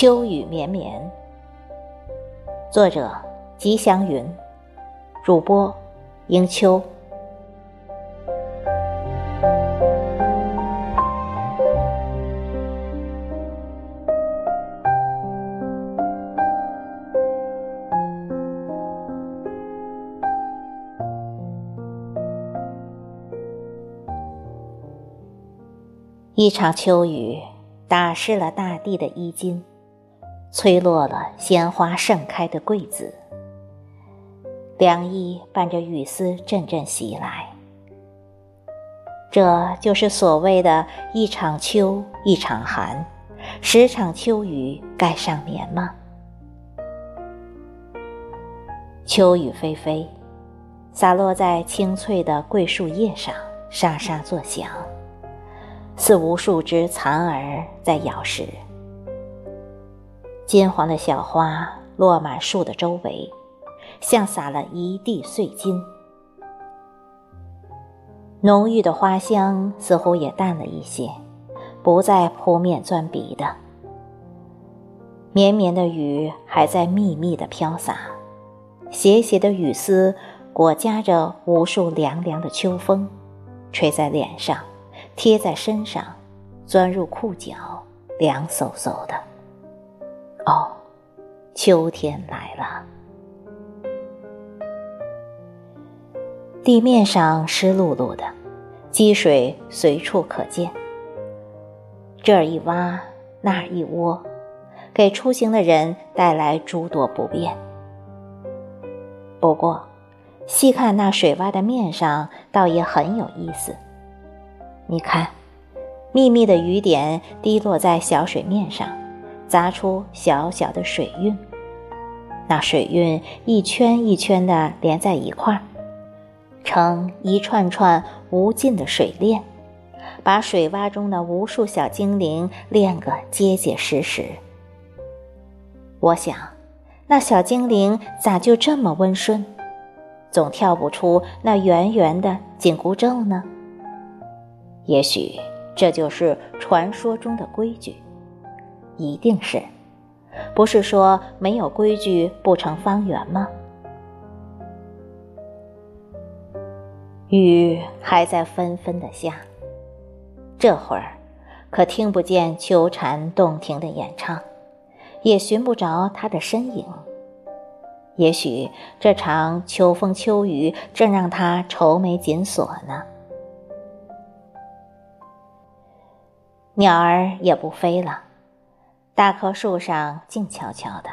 秋雨绵绵，作者：吉祥云，主播：英秋。一场秋雨打湿了大地的衣襟。吹落了鲜花盛开的桂子，凉意伴着雨丝阵阵袭来。这就是所谓的一场秋一场寒，十场秋雨盖上棉吗？秋雨霏霏，洒落在青翠的桂树叶上，沙沙作响，似无数只蚕儿在咬食。金黄的小花落满树的周围，像撒了一地碎金。浓郁的花香似乎也淡了一些，不再扑面钻鼻的。绵绵的雨还在密密的飘洒，斜斜的雨丝裹夹着无数凉凉的秋风，吹在脸上，贴在身上，钻入裤脚，凉飕飕的。哦，秋天来了。地面上湿漉漉的，积水随处可见。这儿一洼，那儿一窝，给出行的人带来诸多不便。不过，细看那水洼的面上，倒也很有意思。你看，密密的雨点滴落在小水面上。砸出小小的水晕，那水晕一圈一圈的连在一块儿，成一串串无尽的水链，把水洼中的无数小精灵链个结结实实。我想，那小精灵咋就这么温顺，总跳不出那圆圆的紧箍咒呢？也许这就是传说中的规矩。一定是，不是说没有规矩不成方圆吗？雨还在纷纷的下，这会儿可听不见秋蝉动听的演唱，也寻不着他的身影。也许这场秋风秋雨正让他愁眉紧锁呢。鸟儿也不飞了。大棵树上静悄悄的，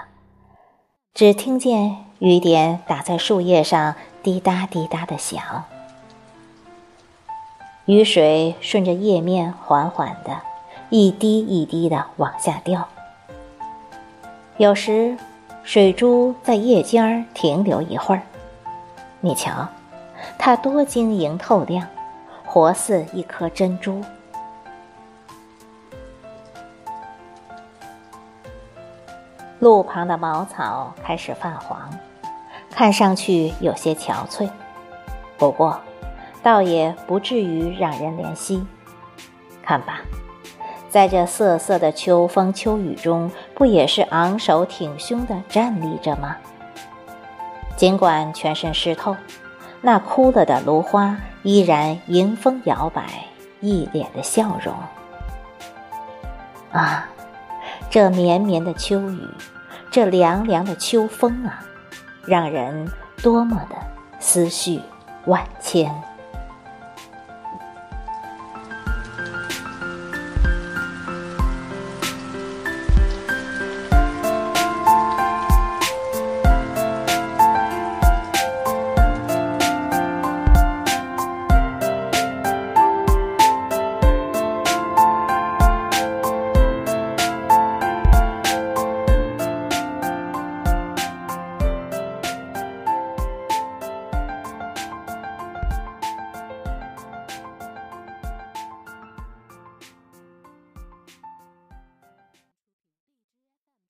只听见雨点打在树叶上滴答滴答的响。雨水顺着叶面缓缓的，一滴一滴的往下掉。有时，水珠在叶尖儿停留一会儿，你瞧，它多晶莹透亮，活似一颗珍珠。路旁的茅草开始泛黄，看上去有些憔悴。不过，倒也不至于让人怜惜。看吧，在这瑟瑟的秋风秋雨中，不也是昂首挺胸地站立着吗？尽管全身湿透，那枯了的芦花依然迎风摇摆，一脸的笑容。啊！这绵绵的秋雨，这凉凉的秋风啊，让人多么的思绪万千。